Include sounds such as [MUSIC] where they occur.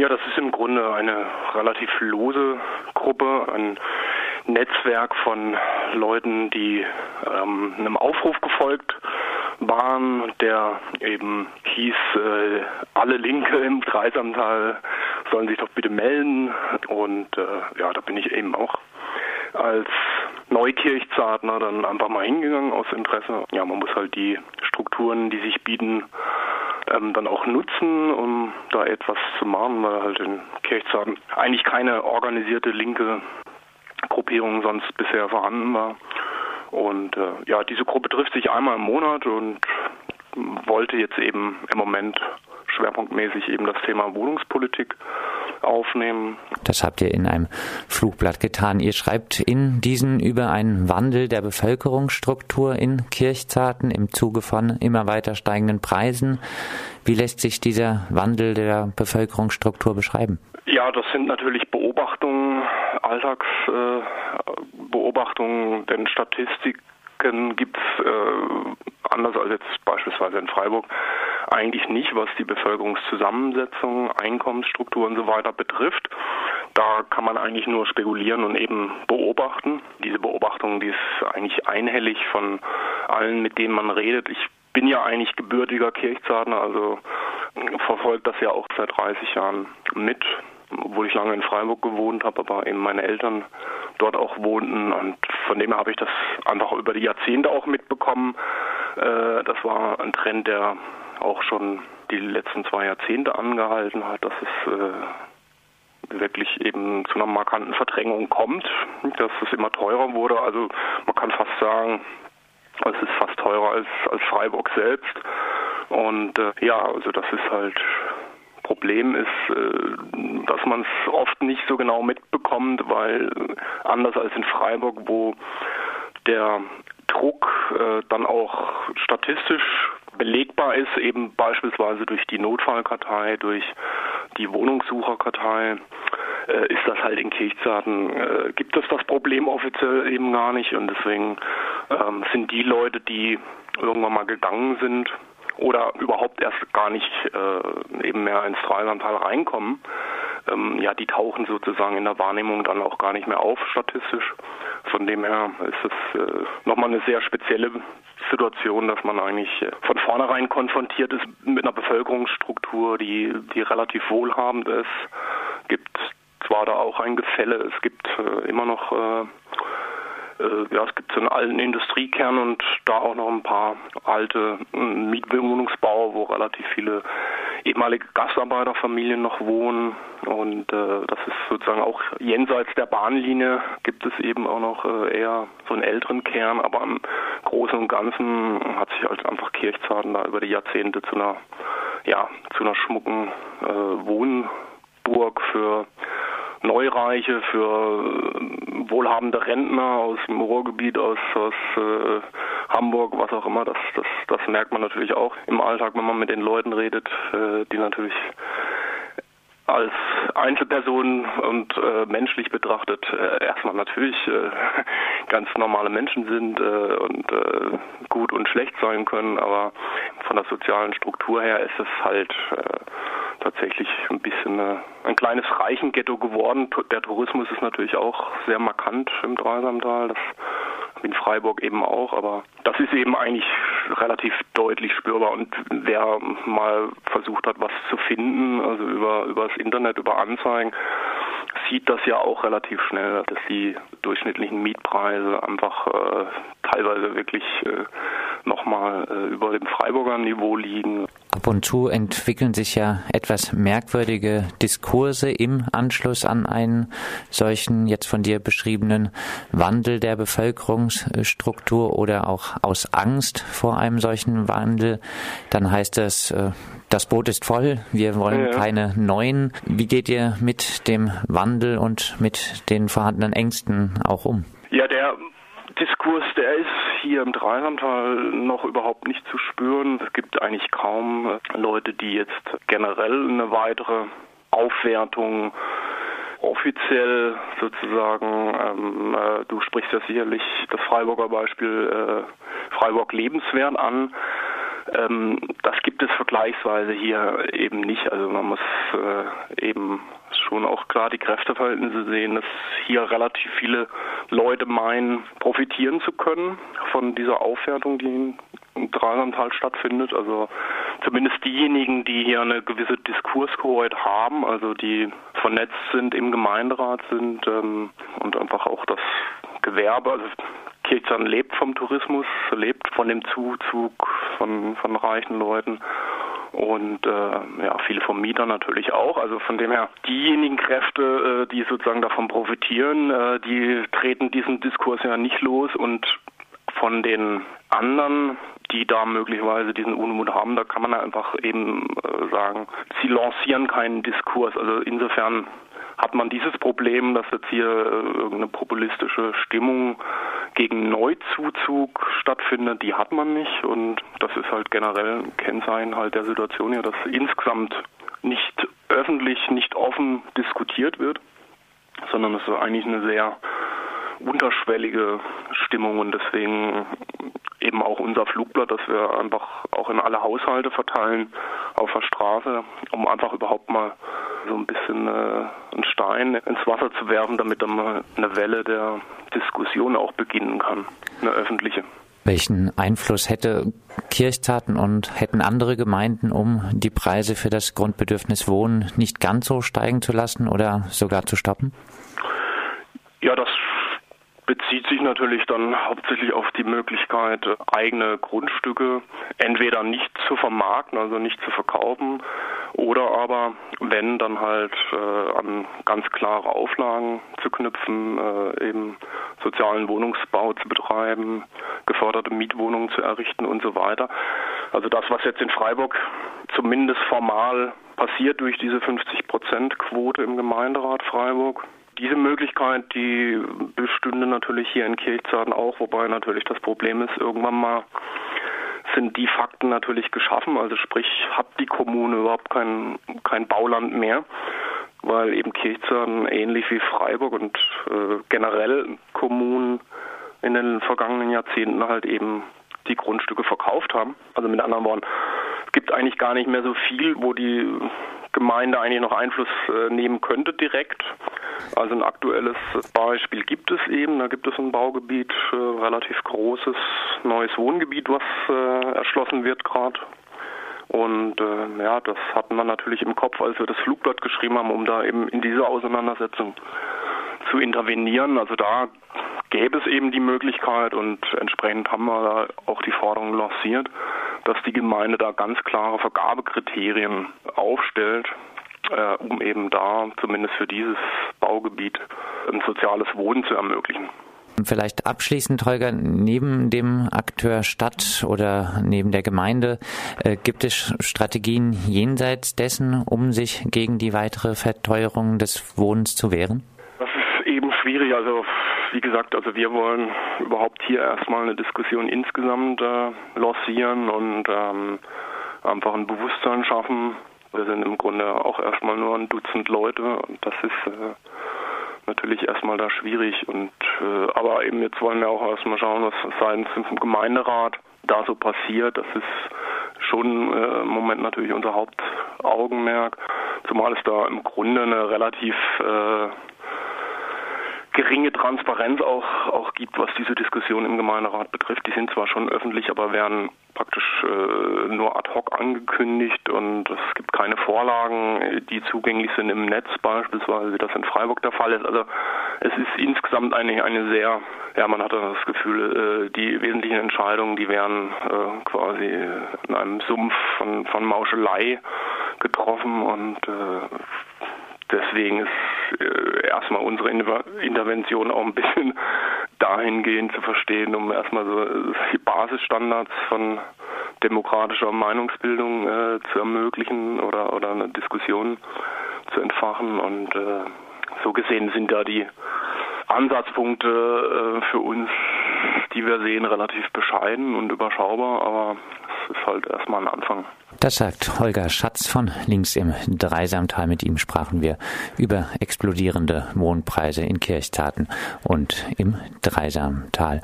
Ja, das ist im Grunde eine relativ lose Gruppe, ein Netzwerk von Leuten, die ähm, einem Aufruf gefolgt waren, der eben hieß, äh, alle Linke im Dreisamtal sollen sich doch bitte melden. Und äh, ja, da bin ich eben auch als Neukirchzartner dann einfach mal hingegangen aus Interesse. Ja, man muss halt die Strukturen, die sich bieten, ähm, dann auch nutzen, um da etwas zu machen, weil halt in Kirchzarten eigentlich keine organisierte linke Gruppierung sonst bisher vorhanden war. Und äh, ja, diese Gruppe trifft sich einmal im Monat und wollte jetzt eben im Moment schwerpunktmäßig eben das Thema Wohnungspolitik aufnehmen. Das habt ihr in einem Flugblatt getan. Ihr schreibt in diesen über einen Wandel der Bevölkerungsstruktur in Kirchzarten im Zuge von immer weiter steigenden Preisen. Wie lässt sich dieser Wandel der Bevölkerungsstruktur beschreiben? Ja, das sind natürlich Beobachtungen, Alltagsbeobachtungen, äh, denn Statistiken gibt es äh, anders als jetzt beispielsweise in Freiburg eigentlich nicht, was die Bevölkerungszusammensetzung, Einkommensstruktur und so weiter betrifft. Da kann man eigentlich nur spekulieren und eben beobachten. Diese Beobachtung, die ist eigentlich einhellig von allen, mit denen man redet. Ich bin ja eigentlich gebürtiger Kirchzartner, also verfolgt das ja auch seit 30 Jahren mit, obwohl ich lange in Freiburg gewohnt habe, aber eben meine Eltern dort auch wohnten und von dem her habe ich das einfach über die Jahrzehnte auch mitbekommen. Äh, das war ein Trend, der auch schon die letzten zwei Jahrzehnte angehalten hat, dass es äh, wirklich eben zu einer markanten Verdrängung kommt, dass es immer teurer wurde. Also man kann fast sagen, es ist fast teurer als, als Freiburg selbst. Und äh, ja, also das ist halt Problem ist, äh, dass man es oft nicht so genau mitbekommt, weil anders als in Freiburg, wo der Druck äh, dann auch statistisch belegbar ist, eben beispielsweise durch die Notfallkartei, durch die Wohnungssucherkartei, äh, ist das halt in Kirchzarten, äh, gibt es das Problem offiziell eben gar nicht und deswegen ähm, sind die Leute, die irgendwann mal gegangen sind oder überhaupt erst gar nicht äh, eben mehr ins Dreilandtal reinkommen, ähm, ja, die tauchen sozusagen in der Wahrnehmung dann auch gar nicht mehr auf statistisch. Von dem her ist es äh, nochmal eine sehr spezielle Situation, dass man eigentlich äh, von vornherein konfrontiert ist mit einer Bevölkerungsstruktur, die, die relativ wohlhabend ist. Gibt zwar da auch ein Gefälle, es gibt äh, immer noch äh, äh, ja, es gibt so einen alten Industriekern und da auch noch ein paar alte äh, Mietwohnungsbauer, wo relativ viele ehemalige Gastarbeiterfamilien noch wohnen. Und äh, das ist sozusagen auch jenseits der Bahnlinie gibt es eben auch noch äh, eher so einen älteren Kern, aber im Großen und Ganzen hat sich halt einfach Kirchzarten da über die Jahrzehnte zu einer, ja, zu einer schmucken äh, Wohnburg für Neureiche, für äh, wohlhabende Rentner aus dem Ruhrgebiet, aus, aus äh, Hamburg, was auch immer. Das, das, das merkt man natürlich auch im Alltag, wenn man mit den Leuten redet, äh, die natürlich als Einzelperson und äh, menschlich betrachtet äh, erstmal natürlich äh, [LAUGHS] ganz normale Menschen sind äh, und äh, gut und schlecht sein können, aber von der sozialen Struktur her ist es halt tatsächlich ein bisschen äh, ein kleines Reichenghetto geworden. Der Tourismus ist natürlich auch sehr markant im Dreisamtal, das in Freiburg eben auch, aber das ist eben eigentlich relativ deutlich spürbar und wer mal versucht hat, was zu finden, also über, über das Internet, über Anzeigen, sieht das ja auch relativ schnell, dass die durchschnittlichen Mietpreise einfach äh, teilweise wirklich äh, nochmal äh, über dem Freiburger Niveau liegen. Ab und zu entwickeln sich ja etwas merkwürdige Diskurse im Anschluss an einen solchen jetzt von dir beschriebenen Wandel der Bevölkerungsstruktur oder auch aus Angst vor einem solchen Wandel. Dann heißt es, äh, das Boot ist voll, wir wollen ja. keine neuen. Wie geht ihr mit dem Wandel und mit den vorhandenen Ängsten auch um? Ja, der Diskurs, der ist hier im Dreisamtal noch überhaupt nicht zu spüren. Es gibt eigentlich kaum Leute, die jetzt generell eine weitere Aufwertung offiziell sozusagen, ähm, äh, du sprichst ja sicherlich das Freiburger Beispiel äh, Freiburg lebenswert an. Ähm, das gibt es vergleichsweise hier eben nicht. Also man muss äh, eben schon auch klar die Kräfteverhältnisse sehen, dass hier relativ viele Leute meinen, profitieren zu können von dieser Aufwertung, die in Dreisamtal stattfindet. Also zumindest diejenigen, die hier eine gewisse Diskurshoheit haben, also die vernetzt sind, im Gemeinderat sind ähm, und einfach auch das Gewerbe, also Kirchzahn lebt vom Tourismus, lebt von dem Zuzug von, von reichen Leuten und äh, ja, viele vom Mieter natürlich auch. Also von dem her, diejenigen Kräfte, äh, die sozusagen davon profitieren, äh, die treten diesen Diskurs ja nicht los und von den anderen, die da möglicherweise diesen Unmut haben, da kann man einfach eben äh, sagen, sie lancieren keinen Diskurs. Also insofern hat man dieses Problem, dass jetzt hier äh, irgendeine populistische Stimmung gegen Neuzuzug stattfindet, die hat man nicht. Und das ist halt generell ein Kennzeichen halt der Situation hier, dass insgesamt nicht öffentlich, nicht offen diskutiert wird, sondern es ist eigentlich eine sehr unterschwellige Stimmung und deswegen eben auch unser Flugblatt, das wir einfach auch in alle Haushalte verteilen auf der Straße, um einfach überhaupt mal so ein bisschen äh, einen Stein ins Wasser zu werfen, damit dann mal eine Welle der Diskussion auch beginnen kann, eine öffentliche. Welchen Einfluss hätte Kirchtaten und hätten andere Gemeinden, um die Preise für das Grundbedürfnis Wohnen nicht ganz so steigen zu lassen oder sogar zu stoppen? Ja, das bezieht sich natürlich dann hauptsächlich auf die Möglichkeit, eigene Grundstücke entweder nicht zu vermarkten, also nicht zu verkaufen, oder aber, wenn, dann halt äh, an ganz klare Auflagen zu knüpfen, äh, eben sozialen Wohnungsbau zu betreiben, geförderte Mietwohnungen zu errichten und so weiter. Also das, was jetzt in Freiburg zumindest formal passiert durch diese 50-Prozent-Quote im Gemeinderat Freiburg, diese Möglichkeit, die bestünde natürlich hier in Kirchzarten auch, wobei natürlich das Problem ist, irgendwann mal sind die Fakten natürlich geschaffen, also sprich hat die Kommune überhaupt kein, kein Bauland mehr, weil eben Kirchzarten ähnlich wie Freiburg und äh, generell Kommunen in den vergangenen Jahrzehnten halt eben die Grundstücke verkauft haben. Also mit anderen Worten, es gibt eigentlich gar nicht mehr so viel, wo die Gemeinde eigentlich noch Einfluss äh, nehmen könnte direkt. Also ein aktuelles Beispiel gibt es eben. Da gibt es ein Baugebiet, äh, relativ großes neues Wohngebiet, was äh, erschlossen wird gerade. Und äh, ja, das hatten wir natürlich im Kopf, als wir das Flugblatt geschrieben haben, um da eben in diese Auseinandersetzung zu intervenieren. Also da gäbe es eben die Möglichkeit und entsprechend haben wir da auch die Forderung lanciert, dass die Gemeinde da ganz klare Vergabekriterien aufstellt, äh, um eben da zumindest für dieses Baugebiet ein soziales Wohnen zu ermöglichen. Vielleicht abschließend, Holger, neben dem Akteur Stadt oder neben der Gemeinde äh, gibt es Strategien jenseits dessen, um sich gegen die weitere Verteuerung des Wohnens zu wehren? Das ist eben schwierig. Also wie gesagt, also wir wollen überhaupt hier erstmal eine Diskussion insgesamt äh, lancieren und ähm, einfach ein Bewusstsein schaffen, wir sind im Grunde auch erstmal nur ein Dutzend Leute und das ist äh, natürlich erstmal da schwierig. Und äh, aber eben jetzt wollen wir auch erstmal schauen, was seitens dem Gemeinderat da so passiert. Das ist schon äh, im Moment natürlich unser Hauptaugenmerk, zumal es da im Grunde eine relativ äh, geringe Transparenz auch, auch gibt, was diese Diskussion im Gemeinderat betrifft. Die sind zwar schon öffentlich, aber werden praktisch äh, nur ad hoc angekündigt und es gibt keine Vorlagen, die zugänglich sind im Netz beispielsweise, wie das in Freiburg der Fall ist. Also es ist insgesamt eine, eine sehr, ja man hatte das Gefühl, äh, die wesentlichen Entscheidungen, die werden äh, quasi in einem Sumpf von, von Mauschelei getroffen und äh, deswegen ist äh, erstmal unsere Intervention auch ein bisschen [LAUGHS] dahingehend zu verstehen, um erstmal so die Basisstandards von demokratischer Meinungsbildung äh, zu ermöglichen oder, oder eine Diskussion zu entfachen. Und äh, so gesehen sind da die Ansatzpunkte äh, für uns, die wir sehen, relativ bescheiden und überschaubar, aber ist halt erstmal ein Anfang. Das sagt Holger Schatz von links im Dreisamtal. Mit ihm sprachen wir über explodierende Wohnpreise in Kirchtaten und im Dreisamtal.